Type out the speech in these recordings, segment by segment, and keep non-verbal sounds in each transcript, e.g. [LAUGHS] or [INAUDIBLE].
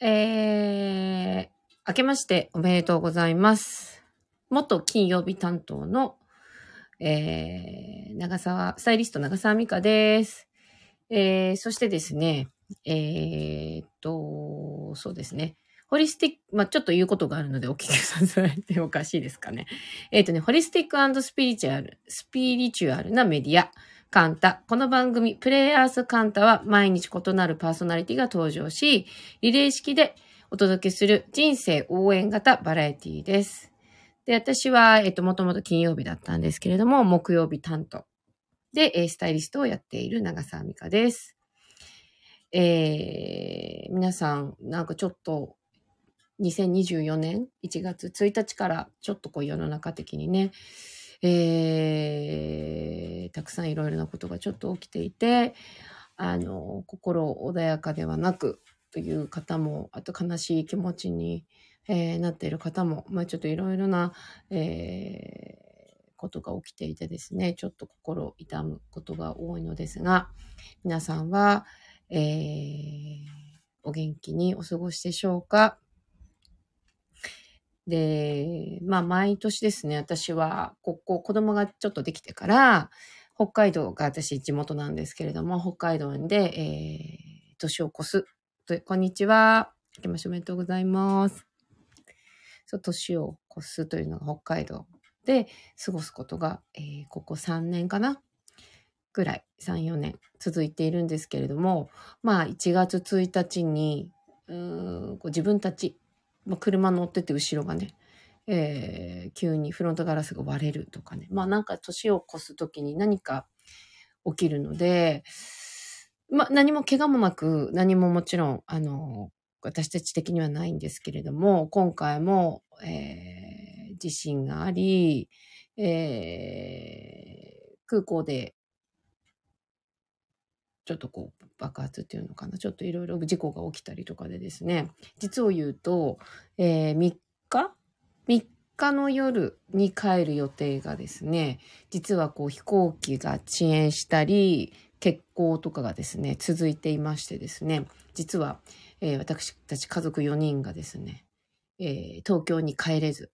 えー、明けましておめでとうございます。元金曜日担当の、えー、長沢、スタイリスト長沢美香です。えー、そしてですね、えーっと、そうですね。ホリスティック、まあ、ちょっと言うことがあるのでお聞きさせて [LAUGHS] おかしいですかね。えーっとね、ホリスティックスピリチュアル、スピリチュアルなメディア、カンタ。この番組、プレイヤーズカンタは毎日異なるパーソナリティが登場し、リレー式でお届けする人生応援型バラエティです。で、私は、えっと、もともと金曜日だったんですけれども、木曜日担当で、スタイリストをやっている長澤美香です。えー、皆さん、なんかちょっと、2024年1月1日からちょっとこう世の中的にね、えー、たくさんいろいろなことがちょっと起きていて、あの、心穏やかではなくという方も、あと悲しい気持ちに、えーなっている方も、まあちょっといろいろな、えーことが起きていてですね、ちょっと心痛むことが多いのですが、皆さんは、えーお元気にお過ごしでしょうか？で、まあ毎年ですね、私は、ここ、子供がちょっとできてから、北海道が私地元なんですけれども、北海道で、えー、年を越す。とこんにちは。明けましておめでとうございます。そう、年を越すというのが北海道で過ごすことが、えーここ3年かな？ぐらい、3、4年続いているんですけれども、まあ1月1日に、うーんこう自分たち、まあ、車乗ってて後ろがね、えー急にフロントガラスが割れるとかね。まあなんか年を越す時に何か起きるので、まあ何も怪我もなく、何ももちろん、あの、私たち的にはないんですけれども、今回も、えー地震があり、えー空港で、ちょっとこう爆発っていうのかな。ちょっといろいろ事故が起きたりとかでですね、実を言うと、え3日 ?3 日の夜に帰る予定がですね、実はこう飛行機が遅延したり、欠航とかがですね、続いていましてですね、実は、えー私たち家族4人がですね、えー東京に帰れず、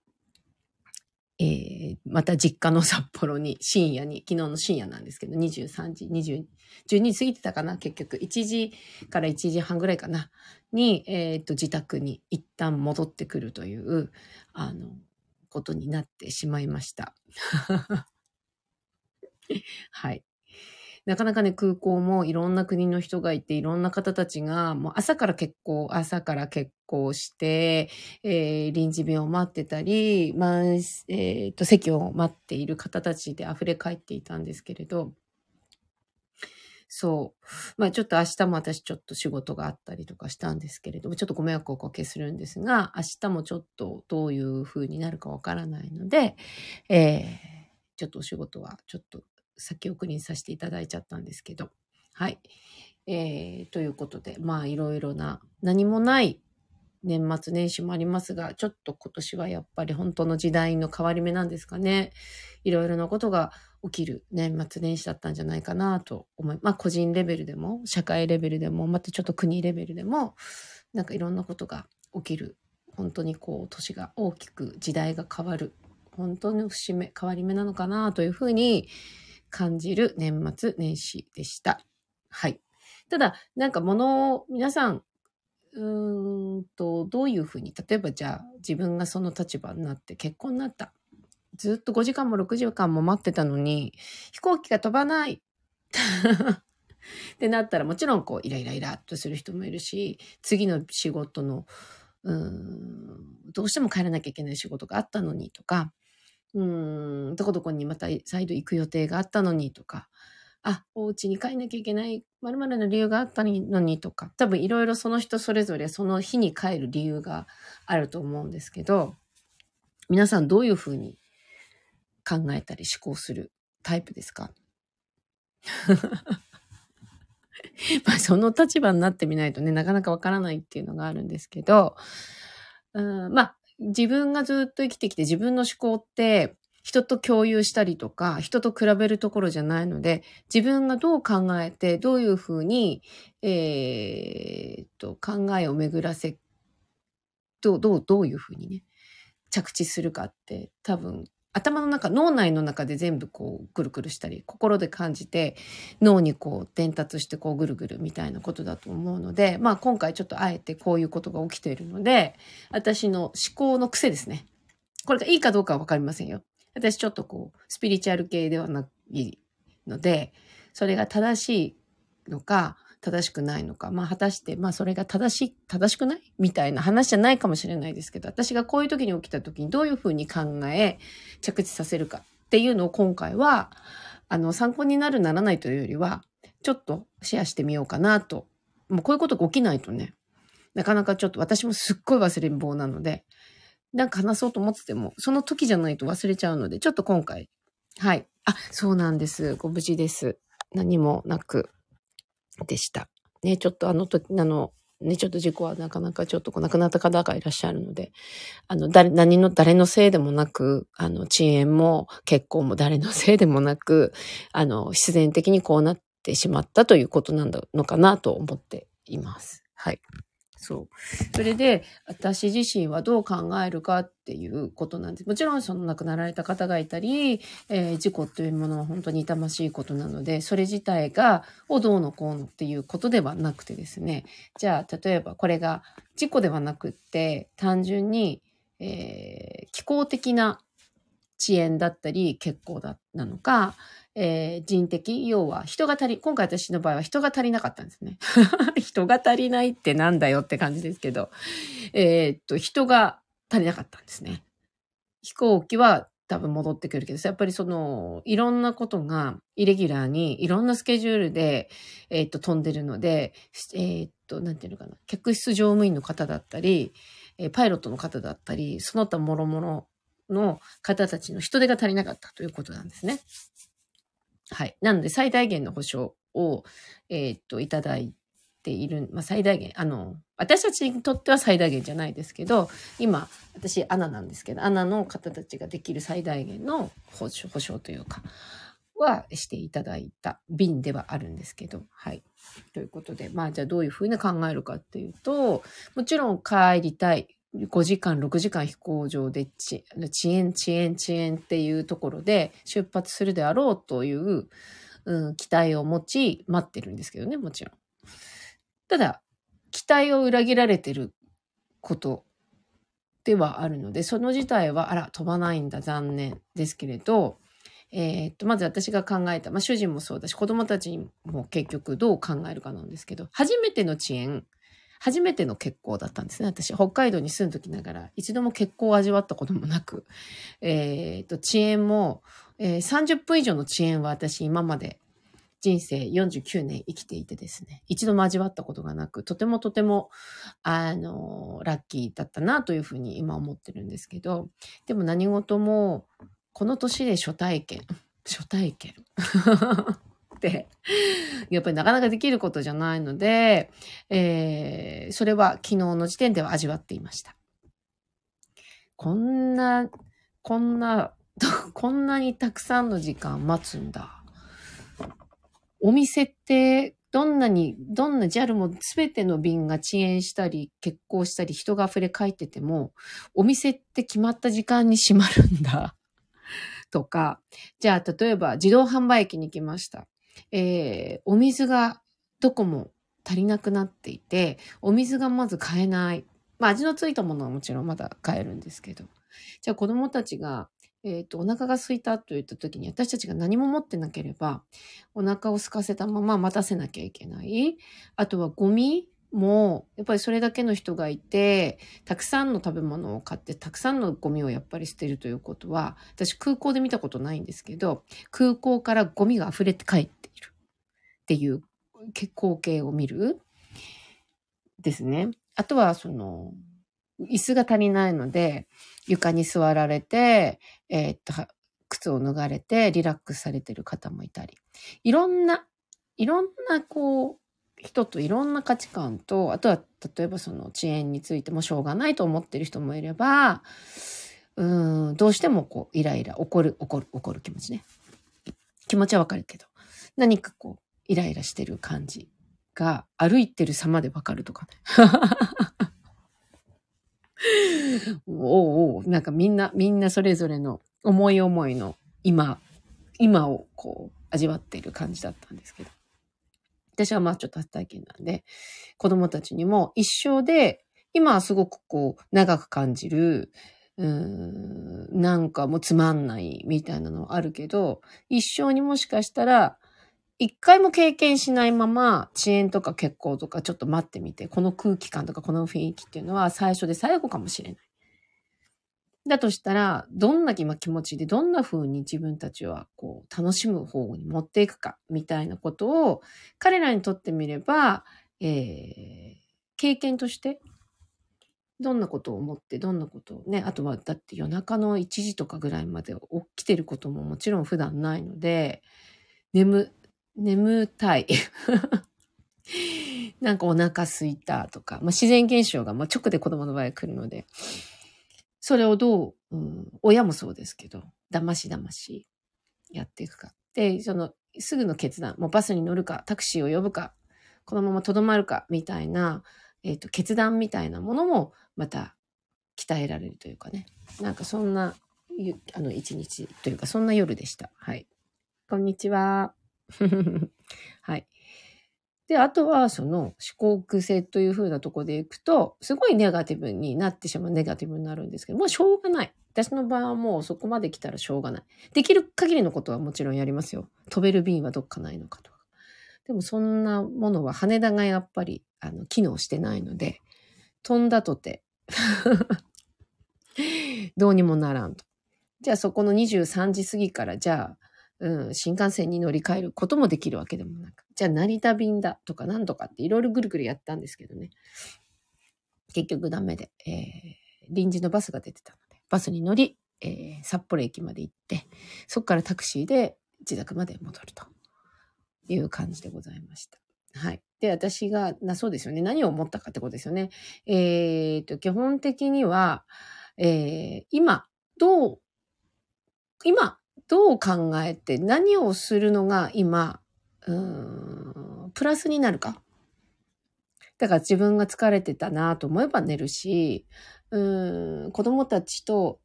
えーまた実家の札幌に深夜に、昨日の深夜なんですけど、23時、20、12時過ぎてたかな、結局。1時から1時半ぐらいかな、に、えっと、自宅に一旦戻ってくるという、あの、ことになってしまいました。[LAUGHS] はい。なかなかね、空港もいろんな国の人がいて、いろんな方たちが、もう朝から結構、朝から結構して、えー臨時便を待ってたり、まあ、えーと、席を待っている方たちで溢れ返っていたんですけれど、そう。まあちょっと明日も私ちょっと仕事があったりとかしたんですけれども、ちょっとご迷惑をおかけするんですが、明日もちょっとどういう風になるかわからないので、えーちょっとお仕事はちょっと先送りにさせていただいちゃったんですけど、はい。えーということで、まあいろいろな、何もない年末年始もありますが、ちょっと今年はやっぱり本当の時代の変わり目なんですかね。いろいろなことが起きる年末年始だったんじゃないかなと思い、まあ個人レベルでも、社会レベルでも、またちょっと国レベルでも、なんかいろんなことが起きる。本当にこう、年が大きく時代が変わる。本当の節目、変わり目なのかなというふうに感じる年末年始でした。はい。ただ、なんか物を、皆さん、うーんと、どういうふうに、例えばじゃあ自分がその立場になって結婚になった。ずっと5時間も6時間も待ってたのに、飛行機が飛ばない。[LAUGHS] ってなったらもちろんこうイライライラっとする人もいるし、次の仕事の、うん、どうしても帰らなきゃいけない仕事があったのにとか、うん、どこどこにまた再度行く予定があったのにとか、あ、お家に帰んなきゃいけない、〇〇の理由があったのにとか、多分いろいろその人それぞれその日に帰る理由があると思うんですけど、皆さんどういうふうに考えたり思考するタイプですか？[LAUGHS] まあその立場になってみないとね、なかなかわからないっていうのがあるんですけど、うん、まあ自分がずっと生きてきて自分の思考って人と共有したりとか、人と比べるところじゃないので、自分がどう考えて、どういうふうに、えーと、考えを巡らせどう、どう、どういうふうにね、着地するかって多分頭の中、脳内の中で全部こうぐるぐるしたり、心で感じて脳にこう伝達してこうぐるぐるみたいなことだと思うので、まあ今回ちょっとあえてこういうことが起きているので、私の思考の癖ですね。これがいいかどうかはわかりませんよ。私ちょっとこう、スピリチュアル系ではないので、それが正しいのか、正しくないのか。まあ、果たして、まあ、それが正しい、正しくない？みたいな話じゃないかもしれないですけど、私がこういう時に起きた時にどういうふうに考え、着地させるかっていうのを今回は、あの、参考になるならないというよりは、ちょっとシェアしてみようかなと。もうこういうことが起きないとね、なかなかちょっと私もすっごい忘れん坊なので、なんか話そうと思ってても、その時じゃないと忘れちゃうので、ちょっと今回、はい。あ、そうなんです。ご無事です。何もなく。でした。ね、ちょっとあの時、あの、ね、ちょっと事故はなかなかちょっと亡くなった方がいらっしゃるので、あの、誰、何の、誰のせいでもなく、あの、遅延も結婚も誰のせいでもなく、あの、必然的にこうなってしまったということなんだのかなと思っています。はい。そう。それで、私自身はどう考えるかっていうことなんです。もちろん、その亡くなられた方がいたり、えー、事故というものは本当に痛ましいことなので、それ自体が、をどうのこうのっていうことではなくてですね、じゃあ、例えばこれが事故ではなくって、単純に、えー、気候的な遅延だったり、欠航だ、なのか、えー、人的、要は人が足り、今回私の場合は人が足りなかったんですね。[LAUGHS] 人が足りないってなんだよって感じですけど、えー、っと、人が足りなかったんですね。飛行機は多分戻ってくるけど、やっぱりその、いろんなことが、イレギュラーに、いろんなスケジュールで、えー、っと、飛んでるので、えー、っと、なんていうのかな、客室乗務員の方だったり、えパイロットの方だったり、その他諸々の方たちの人手が足りなかったということなんですね。はい。なので、最大限の保証を、えー、っと、いただいている、まあ、最大限、あの、私たちにとっては最大限じゃないですけど、今、私、アナなんですけど、アナの方たちができる最大限の保証保証というか、はしていただいた便ではあるんですけど、はい。ということで、まあ、じゃあどういうふうに考えるかっていうと、もちろん帰りたい。5時間、6時間飛行場で遅延、遅延、遅延っていうところで出発するであろうという、うん、期待を持ち待ってるんですけどね、もちろん。ただ、期待を裏切られてることではあるので、その自体は、あら、飛ばないんだ、残念ですけれど、えー、っと、まず私が考えた、まあ主人もそうだし、子供たちも結局どう考えるかなんですけど、初めての遅延、初めての結婚だったんですね。私、北海道に住んどきながら、一度も結婚を味わったこともなく、[LAUGHS] えっ、と、遅延も、えー、30分以上の遅延は私今まで人生49年生きていてですね、一度も味わったことがなく、とてもとても、あの、ラッキーだったなというふうに今思ってるんですけど、でも何事も、この年で初体験、初体験 [LAUGHS] てやっぱりなかなかできることじゃないので、えー、それは昨日の時点では味わっていました。こんな、こんな、[LAUGHS] こんなにたくさんの時間待つんだ。お店ってどんなに、どんな JAL も全ての便が遅延したり、欠航したり、人が溢れ返ってても、お店って決まった時間に閉まるんだ。とか、じゃあ例えば自動販売機に行きました。えー、お水がどこも足りなくなっていて、お水がまず買えない。まあ味のついたものはもちろんまだ買えるんですけど。じゃあ子供たちが、えっ、ー、と、お腹が空いたと言った時に私たちが何も持ってなければ、お腹を空かせたまま待たせなきゃいけない。あとはゴミも、やっぱりそれだけの人がいて、たくさんの食べ物を買って、たくさんのゴミをやっぱり捨てるということは、私空港で見たことないんですけど、空港からゴミが溢れて帰ってっていう光景を見るですね。あとは、その、椅子が足りないので、床に座られて、えー、っと、靴を脱がれてリラックスされてる方もいたり、いろんな、いろんなこう、人といろんな価値観と、あとは例えばその遅延についてもしょうがないと思ってる人もいれば、うん、どうしてもこう、イライラ、怒る、怒る、怒る気持ちね。気持ちはわかるけど、何かこう、イライラしてる感じが歩いてる様でわかるとかね。[LAUGHS] おうおう、なんかみんな、みんなそれぞれの思い思いの今、今をこう味わっている感じだったんですけど。私はまあちょっと初体験なんで、子供たちにも一生で、今はすごくこう長く感じる、うーん、なんかもうつまんないみたいなのあるけど、一生にもしかしたら、一回も経験しないまま、遅延とか結婚とかちょっと待ってみて、この空気感とかこの雰囲気っていうのは最初で最後かもしれない。だとしたら、どんな今気持ちで、どんな風に自分たちはこう楽しむ方に持っていくか、みたいなことを、彼らにとってみれば、えー、経験として、どんなことを思って、どんなことをね、あとはだって夜中の1時とかぐらいまで起きてることももちろん普段ないので、眠、眠たい。[LAUGHS] なんかお腹すいたとか、まあ、自然現象がまあ直で子供の場合来るので、それをどう、うん、親もそうですけど、だましだましやっていくか。で、その、すぐの決断、もうバスに乗るか、タクシーを呼ぶか、このままとどまるか、みたいな、えっ、ー、と、決断みたいなものも、また、鍛えられるというかね。なんかそんな、あの、一日というか、そんな夜でした。はい。こんにちは。[LAUGHS] はい。で、あとは、その思考癖という風なとこでいくと、すごいネガティブになってしまう、ネガティブになるんですけど、もうしょうがない。私の場合はもうそこまで来たらしょうがない。できる限りのことはもちろんやりますよ。飛べる便はどっかないのかとか。でもそんなものは羽田がやっぱり、あの、機能してないので、飛んだとて [LAUGHS] どうにもならんと。じゃあそこの23時過ぎから、じゃあ、うん、新幹線に乗り換えることもできるわけでもなく。じゃあ成田便だとかなんとかっていろいろぐるぐるやったんですけどね。結局ダメで、えー、臨時のバスが出てたので、バスに乗り、えー、札幌駅まで行って、そこからタクシーで自宅まで戻るという感じでございました。はい。で、私が、な、そうですよね。何を思ったかってことですよね。えっ、と、基本的には、えー、今、どう、今、どう考えて何をするのが今、うん、プラスになるか。だから自分が疲れてたなと思えば寝るし、うん、子供たちと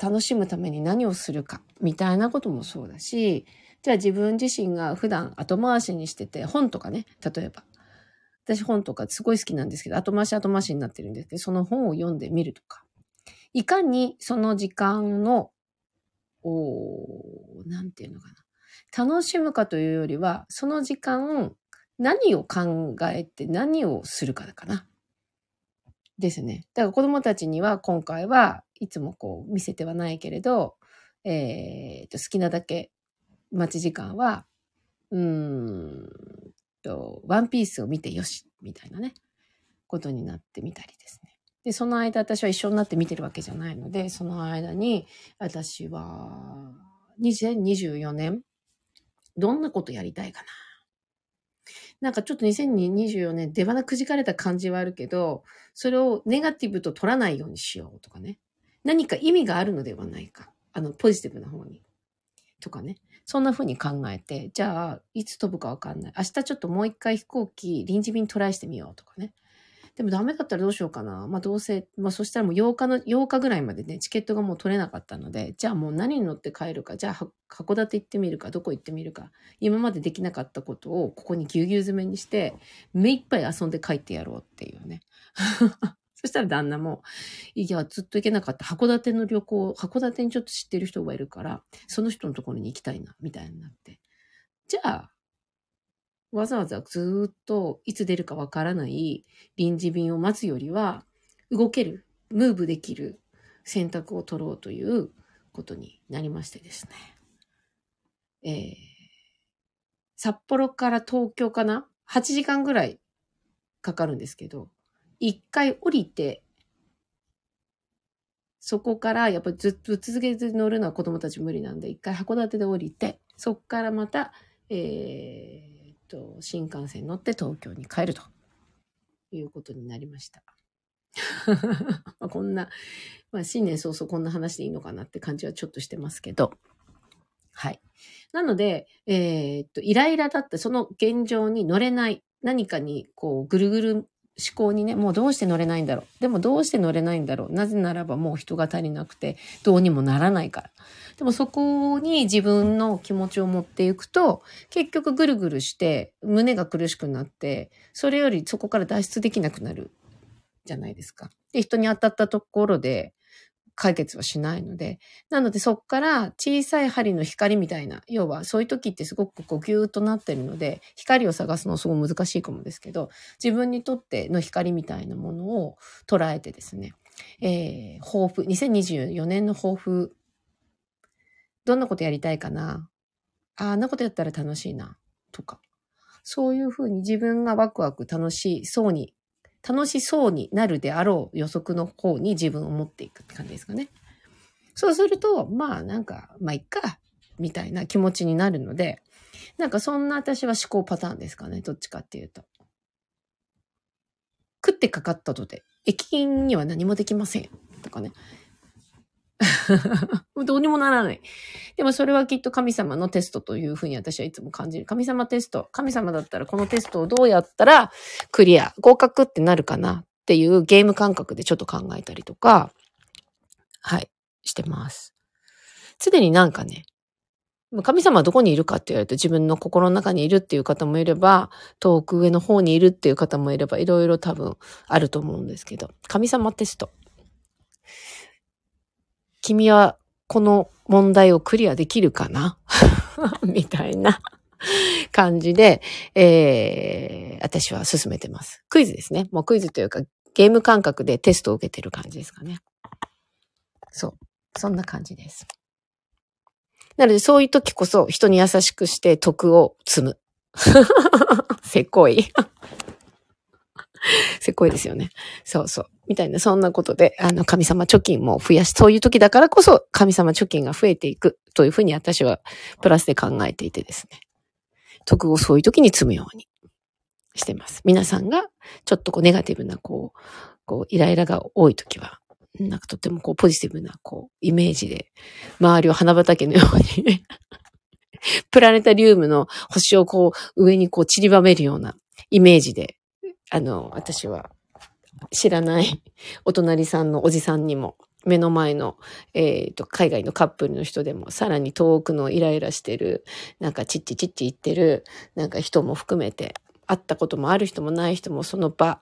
楽しむために何をするか、みたいなこともそうだし、じゃあ自分自身が普段後回しにしてて、本とかね、例えば。私本とかすごい好きなんですけど、後回し後回しになってるんですけど、その本を読んでみるとか。いかにその時間のおなんていうのかな。楽しむかというよりは、その時間、何を考えて何をするかだかな。ですね。だから子供たちには今回はいつもこう見せてはないけれど、えー、と好きなだけ待ち時間は、うーんと、ワンピースを見てよし、みたいなね、ことになってみたりですね。で、その間私は一緒になって見てるわけじゃないので、その間に私は2024年、どんなことやりたいかな。なんかちょっと2024年出花くじかれた感じはあるけど、それをネガティブと取らないようにしようとかね。何か意味があるのではないか。あの、ポジティブな方に。とかね。そんな風に考えて、じゃあ、いつ飛ぶかわかんない。明日ちょっともう一回飛行機、臨時便トライしてみようとかね。でもダメだったらどうしようかな。まあどうせ、まあそしたらもう8日の、8日ぐらいまでね、チケットがもう取れなかったので、じゃあもう何に乗って帰るか、じゃあ函館行ってみるか、どこ行ってみるか、今までできなかったことをここにぎゅうぎゅう詰めにして、目いっぱい遊んで帰ってやろうっていうね。[LAUGHS] そしたら旦那も、いや、ずっと行けなかった函館の旅行、函館にちょっと知ってる人がいるから、その人のところに行きたいな、みたいになって。じゃあ、わざわざずっといつ出るかわからない臨時便を待つよりは、動ける、ムーブできる選択を取ろうということになりましてですね。えー、札幌から東京かな ?8 時間ぐらいかかるんですけど、一回降りて、そこからやっぱりずっと続けて乗るのは子供たち無理なんで、一回函館で降りて、そこからまた、えーと、新幹線乗って東京に帰るということになりました。[LAUGHS] まこんな、まあ、新年早々こんな話でいいのかなって感じはちょっとしてますけど。はい。なので、えー、っと、イライラだったその現状に乗れない、何かにこうぐるぐる思考にね、もうどうして乗れないんだろう。でもどうして乗れないんだろう。なぜならばもう人が足りなくて、どうにもならないから。でもそこに自分の気持ちを持っていくと、結局ぐるぐるして胸が苦しくなって、それよりそこから脱出できなくなるじゃないですか。で、人に当たったところで、解決はしないので。なのでそっから小さい針の光みたいな、要はそういう時ってすごくこうギューッとなってるので、光を探すのすごい難しいかもですけど、自分にとっての光みたいなものを捉えてですね、えー、抱負、2024年の抱負、どんなことやりたいかなあんなことやったら楽しいな、とか。そういうふうに自分がワクワク楽しそうに楽しそうになるであろう予測の方に自分を持っていくって感じですかね。そうすると、まあなんか、まあいっか、みたいな気持ちになるので、なんかそんな私は思考パターンですかね。どっちかっていうと。食ってかかったとて、駅員には何もできません。とかね。[LAUGHS] どうにもならない。でもそれはきっと神様のテストというふうに私はいつも感じる。神様テスト。神様だったらこのテストをどうやったらクリア、合格ってなるかなっていうゲーム感覚でちょっと考えたりとか、はい、してます。常になんかね、神様はどこにいるかって言われると自分の心の中にいるっていう方もいれば、遠く上の方にいるっていう方もいれば、いろいろ多分あると思うんですけど、神様テスト。君はこの問題をクリアできるかな？[LAUGHS] みたいな感じで、えー、私は進めてます。クイズですね。もうクイズというか、ゲーム感覚でテストを受けてる感じですかね。そう。そんな感じです。なので、そういう時こそ人に優しくして徳を積む。[LAUGHS] せこい。[LAUGHS] せっこいですよね。そうそう。みたいな、そんなことで、あの、神様貯金も増やし、そういう時だからこそ、神様貯金が増えていく、というふうに私は、プラスで考えていてですね。徳をそういう時に積むようにしてます。皆さんが、ちょっとこう、ネガティブな、こう、こう、イライラが多い時は、なんかとってもこう、ポジティブな、こう、イメージで、周りを花畑のようにプラネタリウムの星をこう、上にこう散りばめるようなイメージであの、私は知らない [LAUGHS] お隣さんのおじさんにも、目の前の、えっ、ー、と、海外のカップルの人でも、さらに遠くのイライラしてる、なんかチッチチッチ言ってる、なんか人も含めて、会ったこともある人もない人も、その場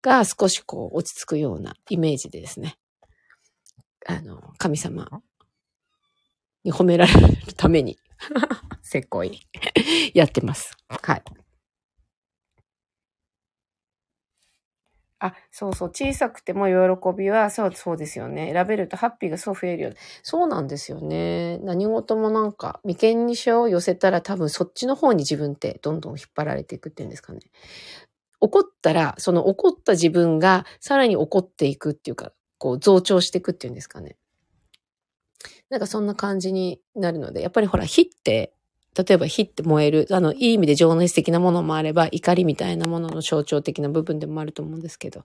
が少しこう落ち着くようなイメージでですね、あの、神様に褒められるために、[LAUGHS] せっこい、やってます。はい。あ、そうそう、小さくても喜びは、そう、そうですよね。選べるとハッピーがそう増えるよね。そうなんですよね。何事もなんか、眉間にしを寄せたら多分そっちの方に自分ってどんどん引っ張られていくっていうんですかね。怒ったら、その怒った自分がさらに怒っていくっていうか、こう増長していくっていうんですかね。なんかそんな感じになるので、やっぱりほら、火って例えば火って燃える、あの、いい意味で情熱的なものもあれば、怒りみたいなものの象徴的な部分でもあると思うんですけど、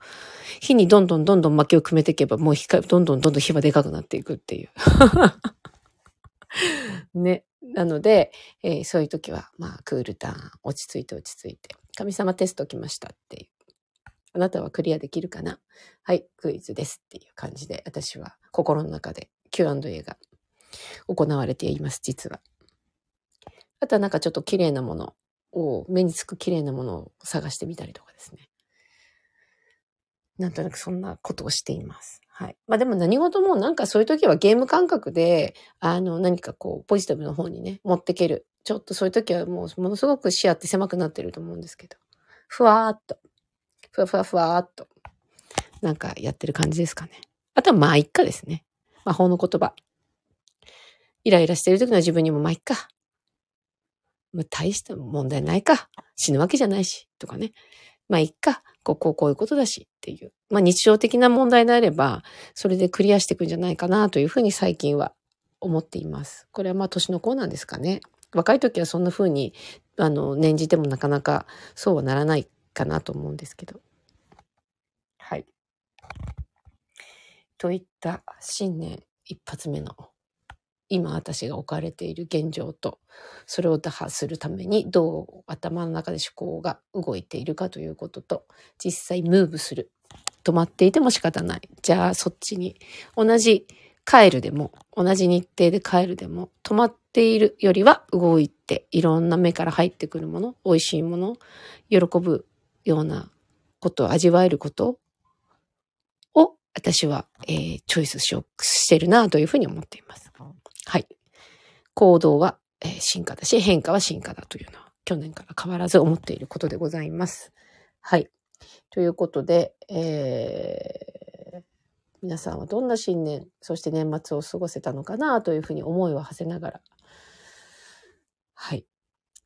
火にどんどんどんどん薪を組めていけば、もう光、どんどんどんどん火はでかくなっていくっていう。[LAUGHS] ね。なので、えー、そういう時は、まあ、クールターン、落ち着いて落ち着いて、神様テスト来ましたっていう。あなたはクリアできるかな？はい、クイズですっていう感じで、私は心の中で Q&A が行われています、実は。あとはなんかちょっと綺麗なものを、目につく綺麗なものを探してみたりとかですね。なんとなくそんなことをしています。はい。まあでも何事もなんかそういう時はゲーム感覚で、あの何かこうポジティブの方にね、持ってける。ちょっとそういう時はもうものすごく視野って狭くなってると思うんですけど。ふわーっと。ふわふわふわーっと。なんかやってる感じですかね。あとはまあいっかですね。魔法の言葉。イライラしてる時の自分にもまあいっか。まあ、大した問題ないか。死ぬわけじゃないし。とかね。まあ、いっか。こう、こう、こういうことだしっていう。まあ、日常的な問題であれば、それでクリアしていくんじゃないかなというふうに最近は思っています。これはまあ、年の子なんですかね。若い時はそんなふうに、あの、念じてもなかなかそうはならないかなと思うんですけど。はい。といった新年一発目の今私が置かれている現状と、それを打破するためにどう頭の中で思考が動いているかということと、実際ムーブする。止まっていても仕方ない。じゃあそっちに同じ帰るでも、同じ日程で帰るでも、止まっているよりは動いて、いろんな目から入ってくるもの、美味しいもの、喜ぶようなことを味わえることを私は、えー、チョイスしようしてるなというふうに思っています。はい。行動は、え、進化だし、変化は進化だというのは、去年から変わらず思っていることでございます。はい。ということで、えー、皆さんはどんな新年、そして年末を過ごせたのかなというふうに思いを馳せながら、はい。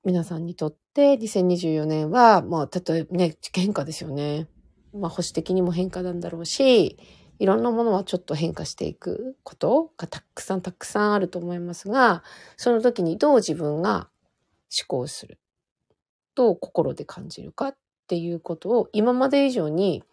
皆さんにとって2024年は、まあ、例えばね、変化ですよね。まあ、保守的にも変化なんだろうし、いろんなものはちょっと変化していくことがたくさんたくさんあると思いますが、その時にどう自分が思考する。どう心で感じるかっていうことを今まで以上に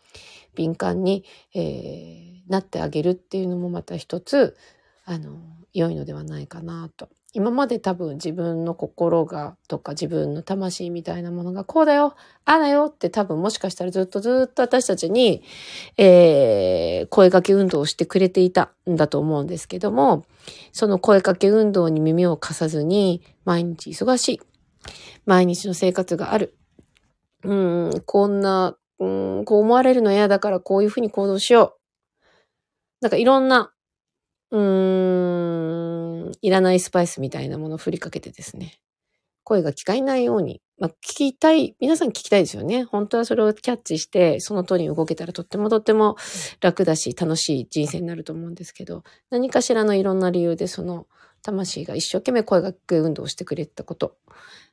敏感に、えー、なってあげるっていうのもまた一つ、あの、良いのではないかなと今まで多分自分の心がとか自分の魂みたいなものがこうだよ、ああだよって多分もしかしたらずっとずっと私たちに、えー、声かけ運動をしてくれていたんだと思うんですけども、その声かけ運動に耳を貸さずに毎日忙しい。毎日の生活がある。うん、こんな、うん、こう思われるの嫌だからこういうふうに行動しよう。なんかいろんな、うーん、いらないスパイスみたいなものを振りかけてですね、声が聞かえないように、まあ、聞きたい、皆さん聞きたいですよね。本当はそれをキャッチして、その通りに動けたらとってもとっても楽だし、楽しい人生になると思うんですけど、何かしらのいろんな理由でその魂が一生懸命声がけ運動をしてくれたこと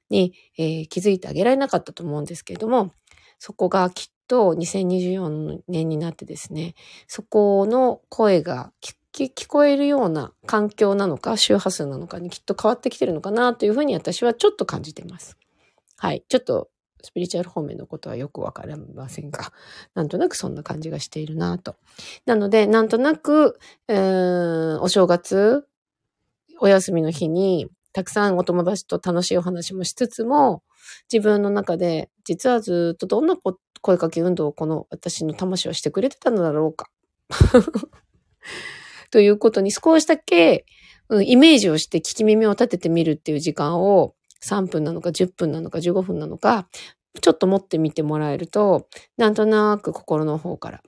に、えー、気づいてあげられなかったと思うんですけれども、そこがきっと2024年になってですね、そこの声が聞聞こえるような環境なのか、周波数なのかにきっと変わってきてるのかなというふうに私はちょっと感じてます。はい。ちょっとスピリチュアル方面のことはよくわかりませんが、[LAUGHS] なんとなくそんな感じがしているなと。なので、なんとなく、えー、お正月、お休みの日に、たくさんお友達と楽しいお話もしつつも、自分の中で、実はずっとどんな声かけ運動をこの私の魂はしてくれてたのだろうか。[LAUGHS] ということに少しだけ、うん、イメージをして聞き耳を立ててみるっていう時間を3分なのか10分なのか15分なのか、ちょっと持ってみてもらえると、なんとなく心の方から、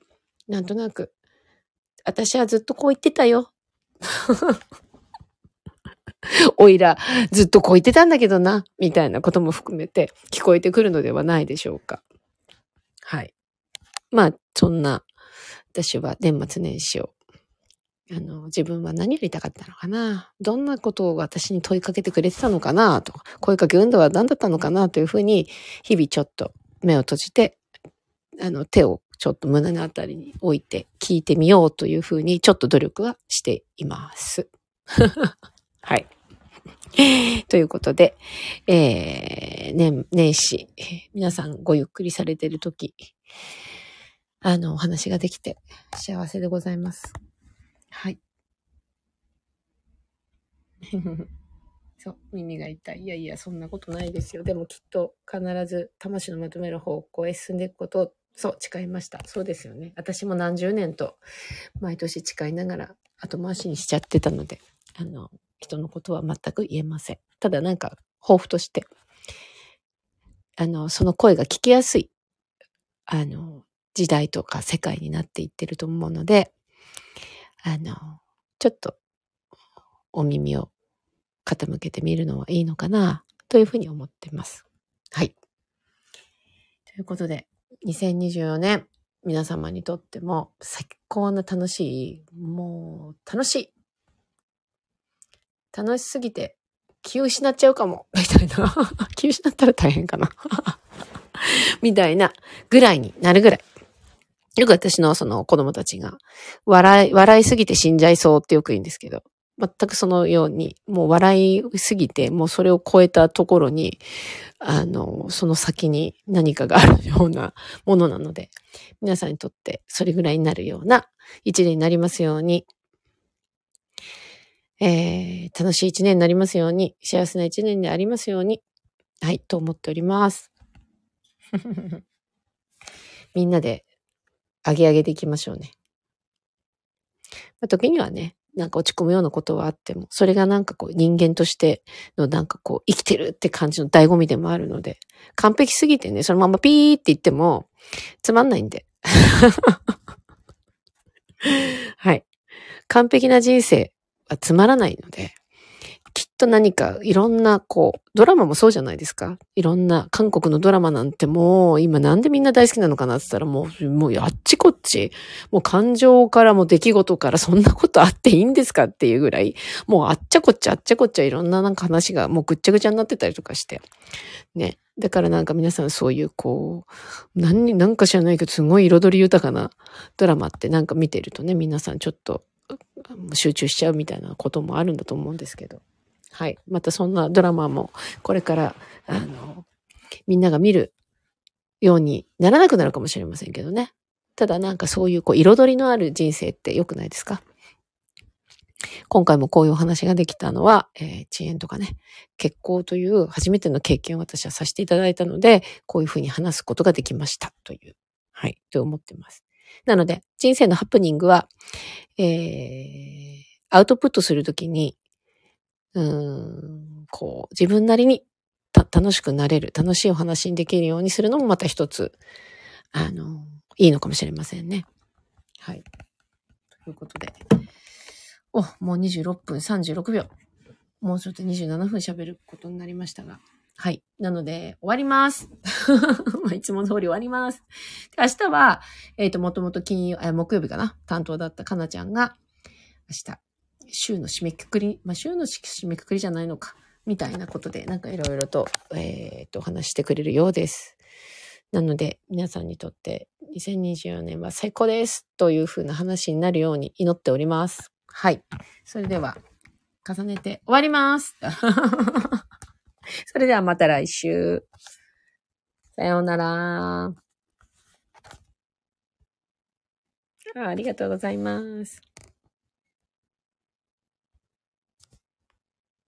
なんとなく、私はずっとこう言ってたよ。[LAUGHS] おいら、ずっとこう言ってたんだけどな、みたいなことも含めて聞こえてくるのではないでしょうか。はい。まあ、そんな、私は年末年始をあの、自分は何をやりたかったのかな？どんなことを私に問いかけてくれてたのかな？とか声かけ運動は何だったのかな？というふうに、日々ちょっと目を閉じて、あの、手をちょっと胸のあたりに置いて聞いてみようというふうに、ちょっと努力はしています。[LAUGHS] はい。[LAUGHS] ということで、えー、年、年始、皆さんごゆっくりされてるとき、あの、お話ができて幸せでございます。はい。[LAUGHS] そう、耳が痛い。いやいや、そんなことないですよ。でもきっと必ず魂の求める方向へ進んでいくことを、そう、誓いました。そうですよね。私も何十年と毎年誓いながら後回しにしちゃってたので、あの、人のことは全く言えません。ただなんか、抱負として、あの、その声が聞きやすい、あの、時代とか世界になっていってると思うので、あの、ちょっとお耳を傾けてみるのはいいのかなというふうに思ってます。はい。ということで、2024年、皆様にとっても最高な楽しい、もう楽しい。楽しすぎて気を失っちゃうかも、みたいな。[LAUGHS] 気を失ったら大変かな。[LAUGHS] みたいなぐらいになるぐらい。よく私のその子供たちが、笑い、笑いすぎて死んじゃいそうってよく言うんですけど、全くそのように、もう笑いすぎて、もうそれを超えたところに、あの、その先に何かがあるようなものなので、皆さんにとってそれぐらいになるような一年になりますように、えー、楽しい一年になりますように、幸せな一年でありますように、はい、と思っております。[LAUGHS] みんなで、あげあげていきましょうね。まあ、時にはね、なんか落ち込むようなことはあっても、それがなんかこう人間としてのなんかこう生きてるって感じの醍醐味でもあるので、完璧すぎてね、そのままピーって言ってもつまんないんで。[LAUGHS] はい。完璧な人生はつまらないので、と何かいろんなこう、ドラマもそうじゃないですかいろんな韓国のドラマなんてもう今なんでみんな大好きなのかなって言ったらもう、もうあっちこっち、もう感情からも出来事からそんなことあっていいんですかっていうぐらい、もうあっちゃこっちゃあっちゃこっちゃいろんななんか話がもうぐっちゃぐちゃになってたりとかして。ね。だからなんか皆さんそういうこう、何、なんか知らないけどすごい彩り豊かなドラマってなんか見てるとね、皆さんちょっと集中しちゃうみたいなこともあるんだと思うんですけど。はい。またそんなドラマもこれから、あの、みんなが見るようにならなくなるかもしれませんけどね。ただなんかそういうこう彩りのある人生って良くないですか？今回もこういうお話ができたのは、えー、遅延とかね、結婚という初めての経験を私はさせていただいたので、こういうふうに話すことができましたという、はい、と思ってます。なので、人生のハプニングは、えー、アウトプットするときに、うん、こう、自分なりに楽しくなれる、楽しいお話にできるようにするのもまた一つ、あの、いいのかもしれませんね。はい。ということで。お、もう26分36秒。もうちょっと27分喋ることになりましたが。はい。なので、終わります。[LAUGHS] いつも通り終わります。明日は、えっ、ー、と、もともと金曜、木曜日かな？担当だったかなちゃんが、明日、週の締めくくり、まあ、週の締めくくりじゃないのか、みたいなことで、なんかいろいろと、えっ、ー、と、話してくれるようです。なので、皆さんにとって2024年は最高ですというふうな話になるように祈っております。はい。それでは、重ねて終わります。[LAUGHS] それではまた来週。さようなら。ありがとうございます。